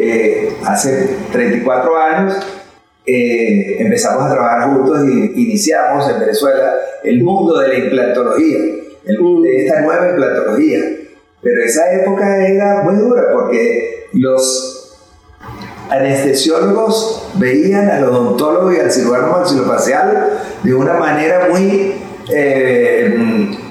que hace 34 años eh, empezamos a trabajar juntos y iniciamos en Venezuela el mundo de la implantología, el, de esta nueva implantología. Pero esa época era muy dura porque los anestesiólogos veían al odontólogo y al cirujano maxilofacial de una manera muy eh,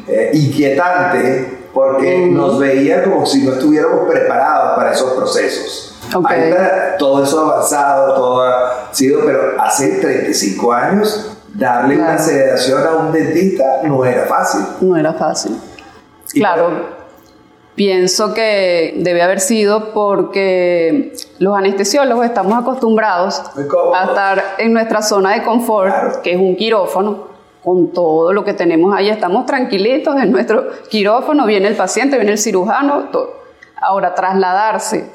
eh, inquietante porque nos veían como si no estuviéramos preparados para esos procesos. Ahorita todo eso avanzado, todo ha sido, pero hace 35 años darle una sedación a un dentista no era fácil. No era fácil. claro. Pienso que debe haber sido porque los anestesiólogos estamos acostumbrados a estar en nuestra zona de confort, que es un quirófano, con todo lo que tenemos ahí. Estamos tranquilitos en nuestro quirófano, viene el paciente, viene el cirujano, todo. Ahora, trasladarse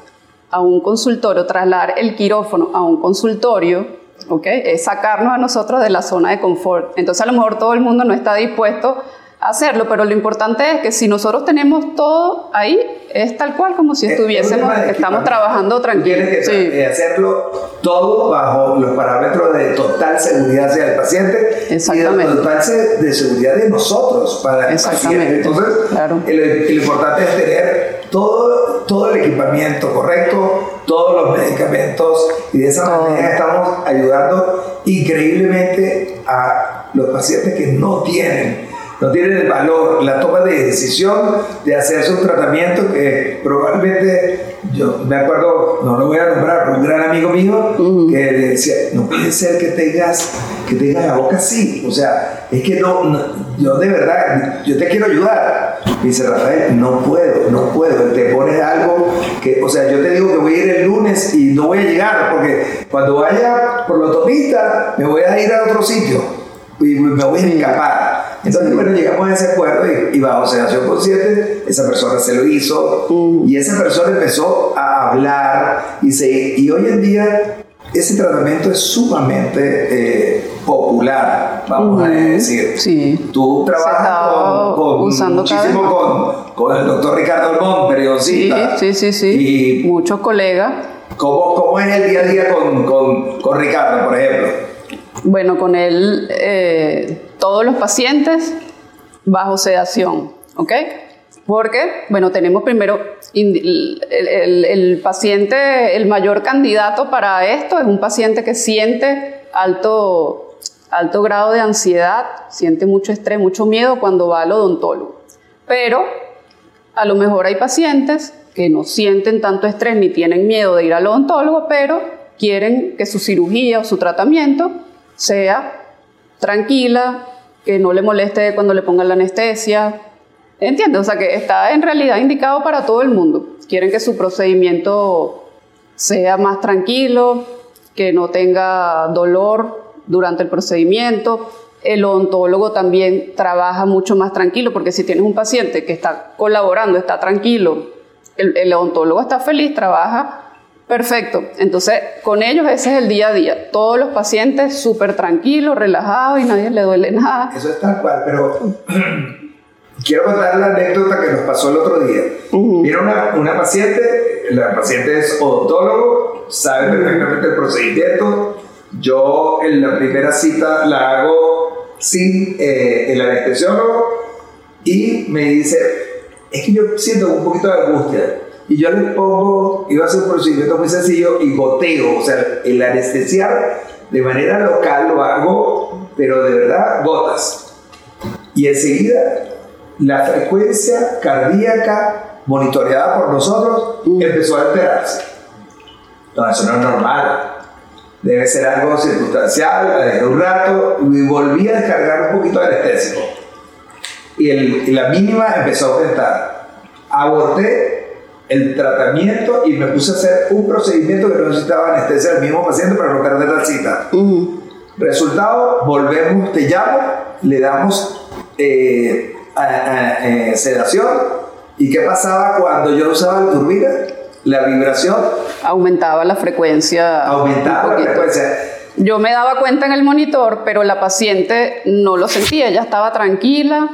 a un consultorio, trasladar el quirófano a un consultorio, ¿ok? Es sacarnos a nosotros de la zona de confort. Entonces a lo mejor todo el mundo no está dispuesto a hacerlo, pero lo importante es que si nosotros tenemos todo ahí, es tal cual como si estuviésemos, estamos trabajando tranquilos. Tienes que hacerlo todo bajo los parámetros total seguridad hacia el paciente y de total de seguridad de nosotros para el Exactamente. Entonces, claro. lo importante es tener todo, todo el equipamiento correcto, todos los medicamentos y de esa manera estamos ayudando increíblemente a los pacientes que no tienen no tienen el valor, la toma de decisión de hacerse un tratamiento que probablemente, yo me acuerdo, no lo voy a nombrar, un gran amigo mío que decía, no puede ser que tengas, que tengas la boca así, o sea, es que no, yo de verdad, yo te quiero ayudar. dice Rafael, no puedo, no puedo, te pones algo que, o sea, yo te digo que voy a ir el lunes y no voy a llegar, porque cuando vaya por la autopista me voy a ir a otro sitio y me voy a escapar. Entonces, bueno, llegamos a ese acuerdo y, bajo sedación consciente, esa persona se lo hizo mm. y esa persona empezó a hablar y, se, y hoy en día ese tratamiento es sumamente eh, popular, vamos a decir. Sí. Tú trabajas con, muchísimo con, con, el doctor Ricardo Almón, periodista. Sí, sí, sí, sí. Y Muchos colegas. ¿cómo, ¿Cómo es el día a día con, con, con Ricardo, por ejemplo? Bueno, con él eh, todos los pacientes bajo sedación, ¿ok? Porque, bueno, tenemos primero el, paciente, el mayor candidato para esto es un paciente que siente alto, alto grado de ansiedad, siente mucho estrés, mucho miedo cuando va al odontólogo. Pero a lo mejor hay pacientes que no sienten tanto estrés ni tienen miedo de ir al odontólogo, pero quieren que su cirugía o su tratamiento sea tranquila, que no le moleste cuando le pongan la anestesia. ¿Entiendes? O sea, que está en realidad indicado para todo el mundo. Quieren que su procedimiento sea más tranquilo, que no tenga dolor durante el procedimiento. El odontólogo también trabaja mucho más tranquilo, porque si tienes un paciente que está colaborando, está tranquilo, el, el odontólogo está feliz, trabaja Perfecto. Entonces, con ellos ese es el día a día. Todos los pacientes súper tranquilos, relajados y nadie le duele nada. Eso es tal cual, pero quiero contar la anécdota que nos pasó el otro día. Vino una, una, paciente, la paciente es odontólogo, sabe perfectamente el procedimiento. Yo en la primera cita la hago sin eh, el anestesiólogo y me dice, es que yo siento un poquito de angustia y yo le pongo, iba a hacer un procedimiento muy sencillo y goteo, o sea, el anestesiar de manera local lo hago, pero de verdad gotas. Y enseguida la frecuencia cardíaca monitoreada por nosotros empezó a alterarse. No, eso no es normal. Debe ser algo circunstancial, la dejé un rato y volví a descargar un poquito de anestésico. Y, el, y la mínima empezó a aumentar. Aborté el tratamiento y me puse a hacer un procedimiento que no necesitaba anestesia al mismo paciente para no perder la cita. Resultado, volvemos, te llamo, le damos eh, eh, sedación. ¿Y qué pasaba cuando yo usaba la turbina? La vibración aumentaba la frecuencia. Aumentaba la frecuencia. Yo me daba cuenta en el monitor, pero la paciente no lo sentía, ella estaba tranquila,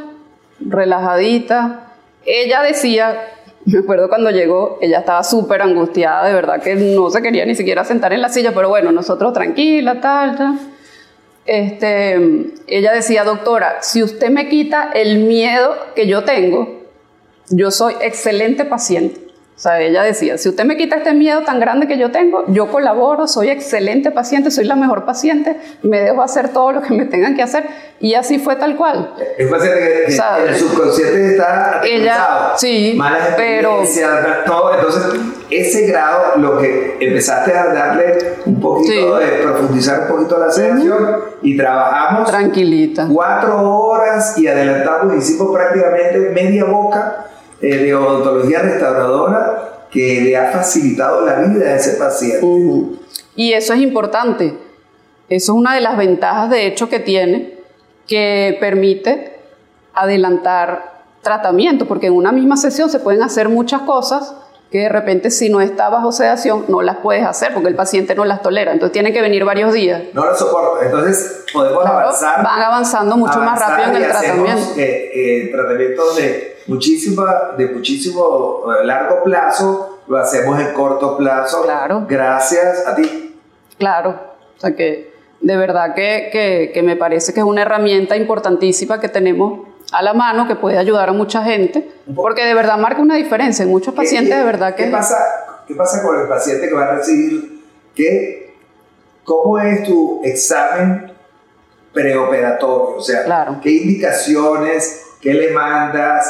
relajadita. Ella decía, me acuerdo cuando llegó, ella estaba súper angustiada, de verdad que no se quería ni siquiera sentar en la silla, pero bueno, nosotros tranquila, tal, tal. Este, ella decía, doctora, si usted me quita el miedo que yo tengo, yo soy excelente paciente. O sea, ella decía, si usted me quita este miedo tan grande que yo tengo, yo colaboro, soy excelente paciente, soy la mejor paciente, me dejo hacer todo lo que me tengan que hacer. Y así fue tal cual. Es paciente que, el subconsciente está ella, sí, malas pero todo. Entonces, ese grado, lo que empezaste a darle un poquito de profundizar un poquito la sedación y trabajamos tranquilita cuatro horas y adelantamos, hicimos prácticamente media boca eh, de odontología restauradora que le ha facilitado la vida a ese paciente. Y eso es importante. Eso es una de las ventajas, de hecho, que tiene, que permite adelantar tratamiento, porque en una misma sesión se pueden hacer muchas cosas que de repente si no está bajo sedación no las puedes hacer porque el paciente no las tolera. Entonces tienen que venir varios días. No lo soporta. Entonces podemos avanzar. Van avanzando mucho más rápido en el tratamiento. Eh, eh, tratamiento de, muchísima, de muchísimo eh, largo plazo, lo hacemos en corto plazo. Claro. Gracias a ti. Claro. O sea que de verdad que, que, que me parece que es una herramienta importantísima que tenemos a la mano que puede ayudar a mucha gente, porque de verdad marca una diferencia en muchos pacientes, de verdad que... ¿qué pasa, ¿Qué pasa con el paciente que va a recibir? ¿Qué, ¿Cómo es tu examen preoperatorio? O sea, ¿qué indicaciones, qué le mandas,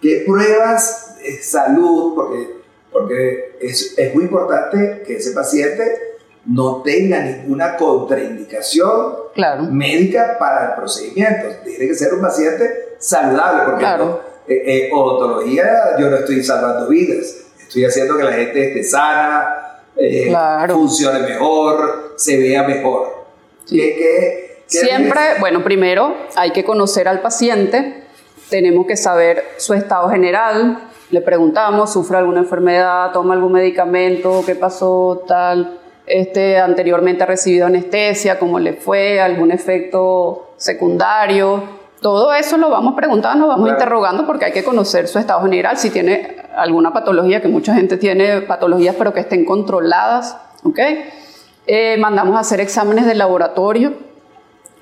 qué pruebas de salud? Porque, porque es, es muy importante que ese paciente no tenga ninguna contraindicación médica para el procedimiento. Tiene que ser un paciente saludable, porque claro. Eh, eh, odontología yo no estoy salvando vidas, estoy haciendo que la gente esté sana, eh, funcione mejor, se vea mejor. Siempre, bueno, primero hay que conocer al paciente, tenemos que saber su estado general, le preguntamos, ¿sufre alguna enfermedad, toma algún medicamento, qué pasó, tal. Este, anteriormente ha recibido anestesia, cómo le fue, algún efecto secundario. Todo eso lo vamos preguntando, vamos interrogando porque hay que conocer su estado general, si tiene alguna patología, que mucha gente tiene patologías pero que estén controladas. ¿okay? Eh, mandamos a hacer exámenes de laboratorio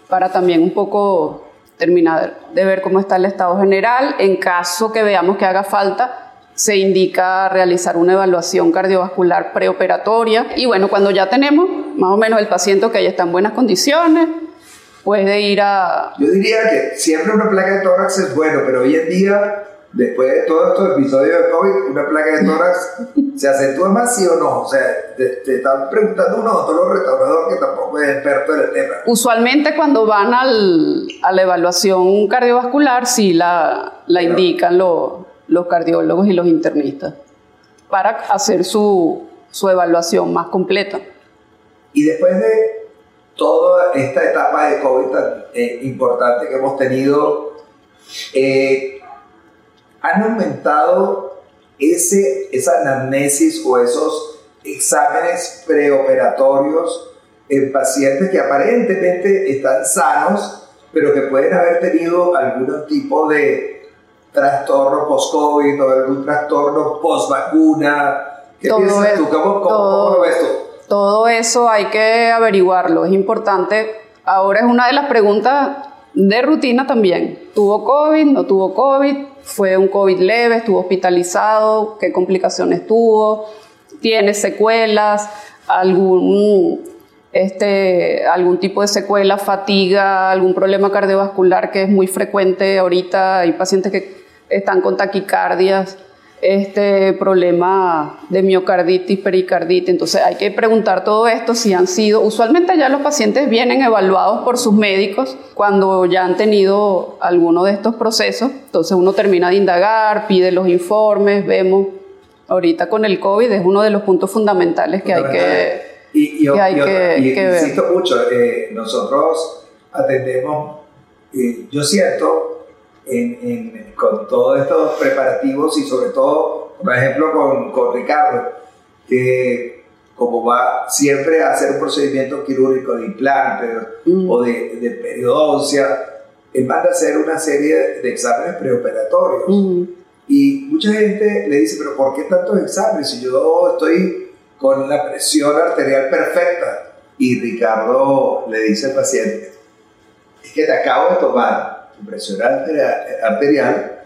para también un poco terminar de ver cómo está el estado general. En caso que veamos que haga falta, se indica realizar una evaluación cardiovascular preoperatoria y bueno, cuando ya tenemos más o menos el paciente que ya está en buenas condiciones, puede ir a... Yo diría que siempre una placa de tórax es bueno, pero hoy en día, después de todos estos episodios de COVID, una placa de tórax se acentúa más, sí o no. O sea, te, están preguntando uno otro restaurador que tampoco es experto en el tema. Usualmente cuando van al, a la evaluación cardiovascular, sí la, la indican los los cardiólogos y los internistas para hacer su, su evaluación más completa. Y después de toda esta etapa de COVID tan eh, importante que hemos tenido, eh, han aumentado ese, esa anamnesis o esos exámenes preoperatorios en pacientes que aparentemente están sanos, pero que pueden haber tenido algún tipo de trastorno post-COVID o algún trastorno post-vacuna? ¿Qué todo piensas tú? ¿Cómo, todo, ves tú? Todo eso hay que averiguarlo, es importante. Ahora es una de las preguntas de rutina también. ¿Tuvo COVID? ¿No tuvo COVID? ¿Fue un COVID leve? ¿Estuvo hospitalizado? ¿Qué complicaciones tuvo? ¿Tiene secuelas? ¿Algún, este, algún tipo de secuela, fatiga, algún problema cardiovascular que es muy frecuente ahorita? Hay pacientes que están con taquicardias, este problema de miocarditis, pericarditis. Entonces hay que preguntar todo esto si han sido, usualmente ya los pacientes vienen evaluados por sus médicos cuando ya han tenido alguno de estos procesos. Entonces uno termina de indagar, pide los informes, vemos ahorita con el COVID es uno de los puntos fundamentales que hay que, y, hay que, Insisto mucho, eh, nosotros atendemos, eh, yo siento, en, con todos estos preparativos y sobre todo, por ejemplo, con, con Ricardo, que como va siempre a hacer un procedimiento quirúrgico de implante mm. o de, de periodoncia, él manda a hacer una serie de exámenes preoperatorios. Mm. Y mucha gente le dice, pero ¿por qué tantos exámenes si yo estoy con la presión arterial perfecta? Y Ricardo le dice al paciente, es que te acabo de tomar tu presión arterial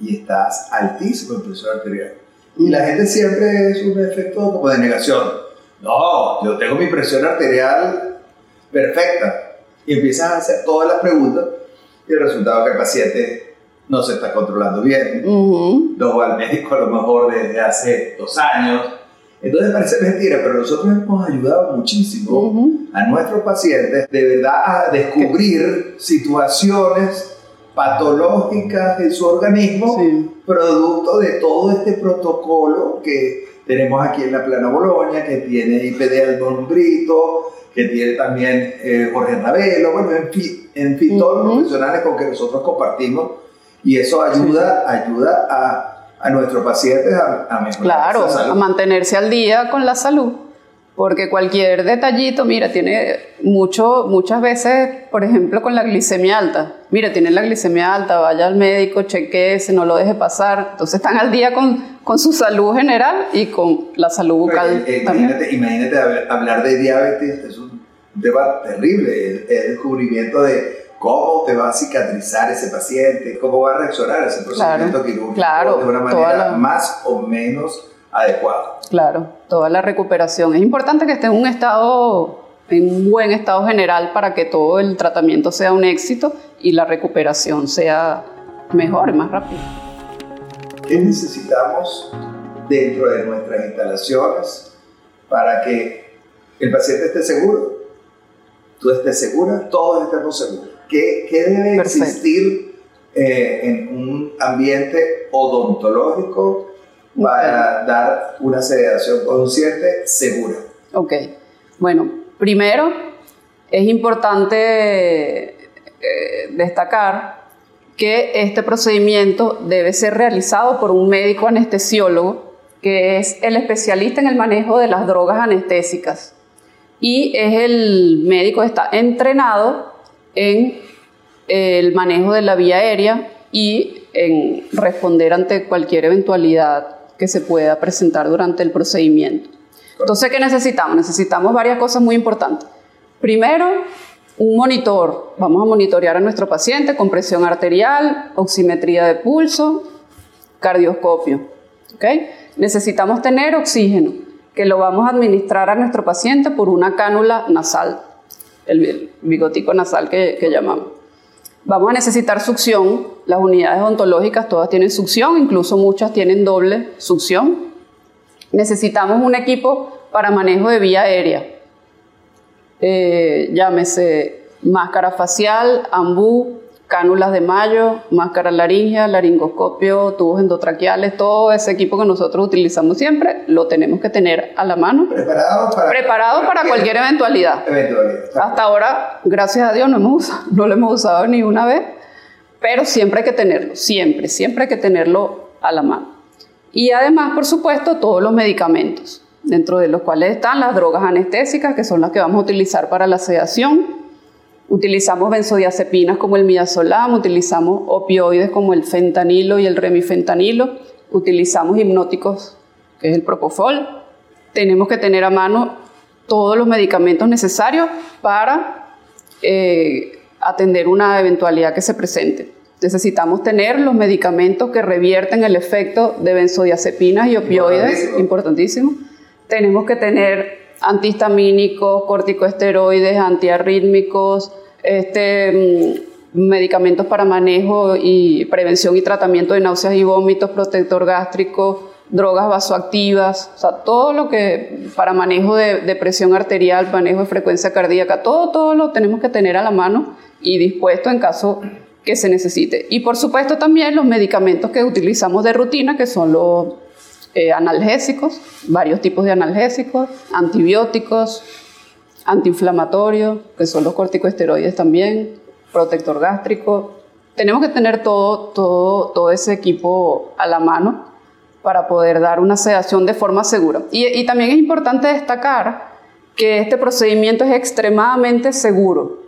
y estás altísimo en presión arterial. Y la gente siempre es un efecto como de negación. No, yo tengo mi presión arterial perfecta. Y empiezas a hacer todas las preguntas y el resultado es que el paciente no se está controlando bien, no va al médico a lo mejor desde hace dos años. Entonces parece mentira, pero nosotros hemos ayudado muchísimo a nuestros pacientes de verdad a descubrir situaciones patológicas en su organismo, producto de todo este protocolo que tenemos aquí en la Plana Boloña, que tiene IPD Don Brito, que tiene también eh, Jorge Ravelo, bueno, en fin, en fin todos los profesionales con que nosotros compartimos, y eso ayuda, ayuda a, a nuestros pacientes a, a mejorar Claro, a mantenerse al día con la salud. Porque cualquier detallito, mira, tiene mucho, muchas veces, por ejemplo, con la glicemia alta. Mira, tiene la glicemia alta, vaya al médico, chequeese, no lo deje pasar. Entonces están al día con, con su salud general y con la salud bucal. Eh, imagínate, imagínate, hablar de diabetes, es un tema terrible. El, el, descubrimiento de cómo te va a cicatrizar ese paciente, cómo va a reaccionar ese procedimiento quirúrgico claro, de una manera más o menos adecuado. Claro, toda la recuperación. Es importante que esté en un estado, en un buen estado general para que todo el tratamiento sea un éxito y la recuperación sea mejor y más rápida. ¿Qué necesitamos dentro de nuestras instalaciones para que el paciente esté seguro? Tú estés segura, todos estemos seguros. ¿Qué, qué debe existir eh, en un ambiente odontológico para dar una sedación consciente segura. Ok, bueno, primero es importante eh, destacar que este procedimiento debe ser realizado por un médico anestesiólogo que es el especialista en el manejo de las drogas anestésicas. Y es el médico que está entrenado en el manejo de la vía aérea y en responder ante cualquier eventualidad que se pueda presentar durante el procedimiento. Entonces, ¿qué necesitamos? Necesitamos varias cosas muy importantes. Primero, un monitor. Vamos a monitorear a nuestro paciente con presión arterial, oximetría de pulso, cardioscopio. ¿okay? Necesitamos tener oxígeno, que lo vamos a administrar a nuestro paciente por una cánula nasal, el bigotico nasal que, llamamos. Vamos a necesitar succión. Las unidades odontológicas todas tienen succión, incluso muchas tienen doble succión. Necesitamos un equipo para manejo de vía aérea. Eh, llámese máscara facial, ambú, cánulas de mayo, máscara laringea, laringoscopio, tubos endotraqueales, todo ese equipo que nosotros utilizamos siempre, lo tenemos que tener a la mano. Preparado para, preparado para cualquier eventualidad. Hasta ahora, gracias a Dios, no, hemos no lo hemos usado ni una vez, pero siempre hay que tenerlo, siempre, siempre hay que tenerlo a la mano. Y además, por supuesto, todos los medicamentos, dentro de los cuales están las drogas anestésicas, que son las que vamos a utilizar para la sedación, Utilizamos benzodiazepinas como el midazolam, utilizamos opioides como el fentanilo y el remifentanilo, utilizamos hipnóticos, que es el propofol. Tenemos que tener a mano todos los medicamentos necesarios para eh, atender una eventualidad que se presente. Necesitamos tener los medicamentos que revierten el efecto de benzodiazepinas y opioides, importantísimo. Tenemos que tener antihistamínicos, corticosteroides, antiarrítmicos, este, mm, medicamentos para manejo y prevención y tratamiento de náuseas y vómitos, protector gástrico, drogas vasoactivas, o sea, todo lo que para manejo de, presión arterial, manejo de frecuencia cardíaca, todo, todo lo tenemos que tener a la mano y dispuesto en caso que se necesite. Y por supuesto también los medicamentos que utilizamos de rutina, que son los eh, analgésicos, varios tipos de analgésicos, antibióticos, antiinflamatorios, que son los corticosteroides también, protector gástrico. Tenemos que tener todo, todo, todo ese equipo a la mano para poder dar una sedación de forma segura. Y, también es importante destacar que este procedimiento es extremadamente seguro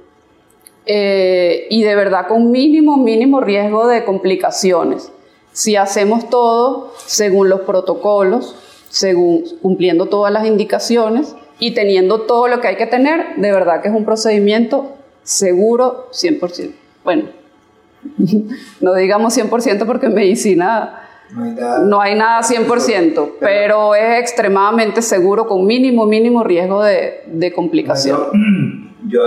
eh, y de verdad con mínimo, mínimo riesgo de complicaciones si hacemos todo según los protocolos, según cumpliendo todas las indicaciones y teniendo todo lo que hay que tener, de verdad que es un procedimiento seguro 100%. Bueno, no digamos 100% porque en medicina no hay nada, 100%, pero es extremadamente seguro con mínimo, mínimo riesgo de, complicación. Yo,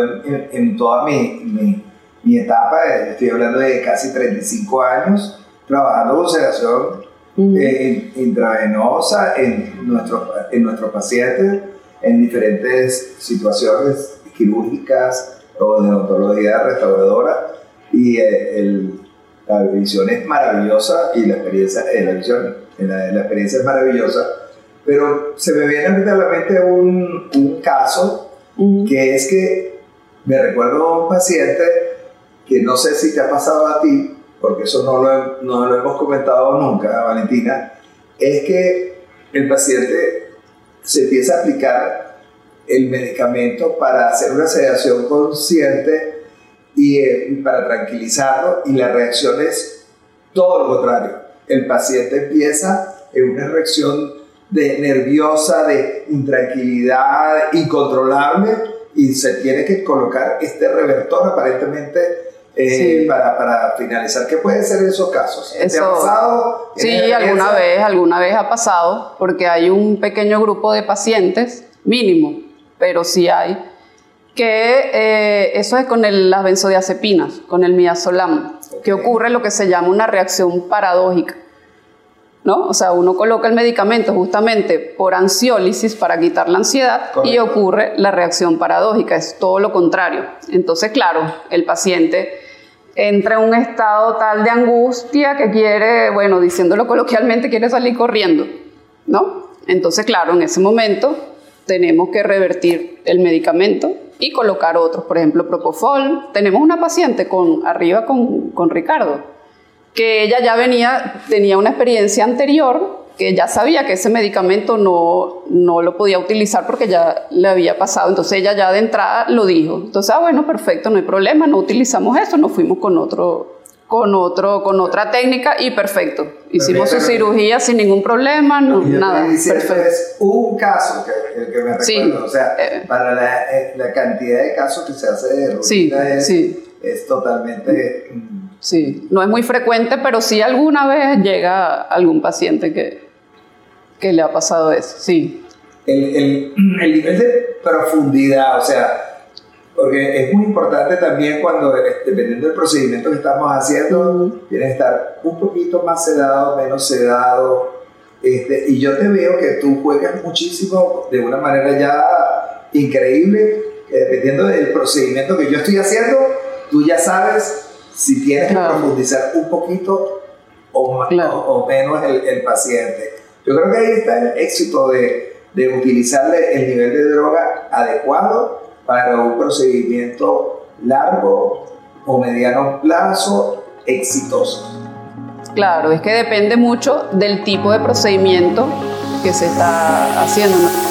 en, toda mi, mi etapa, estoy hablando de casi 35 años, trabajando con sedación eh, intravenosa en nuestros, en nuestros pacientes en diferentes situaciones quirúrgicas o de odontología restauradora y eh, la visión es maravillosa y la experiencia, eh, la, visión, la, experiencia es maravillosa, pero se me viene a la mente un, un caso que es que me recuerdo a un paciente que no sé si te ha pasado a ti, porque eso no lo, no lo hemos comentado nunca, Valentina, es que el paciente se empieza a aplicar el medicamento para hacer una sedación consciente y, eh, para tranquilizarlo y la reacción es todo lo contrario. El paciente empieza en una reacción de nerviosa, de intranquilidad incontrolable y se tiene que colocar este revertor aparentemente eh, para, para, finalizar, ¿qué puede ser esos casos? ¿Te ha pasado? Sí, alguna vez, alguna vez ha pasado, porque hay un pequeño grupo de pacientes, mínimo, pero sí hay, que eh, eso es con las benzodiazepinas, con el midazolam, que ocurre lo que se llama una reacción paradójica. ¿No? O sea, uno coloca el medicamento justamente por ansiólisis para quitar la ansiedad y ocurre la reacción paradójica, es todo lo contrario. Entonces, claro, el paciente entra en un estado tal de angustia que quiere, bueno, diciéndolo coloquialmente, quiere salir corriendo, ¿no? Entonces, claro, en ese momento tenemos que revertir el medicamento y colocar otros, por ejemplo, Propofol. Tenemos una paciente con, arriba con, con Ricardo, que ella ya venía, tenía una experiencia anterior, que ya sabía que ese medicamento no, no lo podía utilizar porque ya le había pasado, entonces ella ya de entrada lo dijo. Entonces, ah, bueno, perfecto, no hay problema, no utilizamos eso, nos fuimos con otro, con otro, con otra técnica y perfecto. Hicimos su cirugía sin ningún problema, no, nada. Perfecto. Es un caso que, que me recuerdo, o sea, eh. para la, eh, la, cantidad de casos que se hace de rutina es, es, totalmente mm, Sí, no es muy frecuente, pero sí alguna vez llega algún paciente que, que le ha pasado eso, sí. El, el, el, nivel de profundidad, o sea, porque es muy importante también cuando, dependiendo del procedimiento que estamos haciendo, tienes que estar un poquito más sedado, menos sedado. Este, y yo te veo que tú juegas muchísimo de una manera ya increíble, dependiendo del procedimiento que yo estoy haciendo, tú ya sabes si tienes que profundizar un poquito o, o, menos el, el, paciente. Yo creo que ahí está el éxito de, de utilizarle el nivel de droga adecuado para un procedimiento largo o mediano plazo exitoso. Claro, es que depende mucho del tipo de procedimiento que se está haciendo.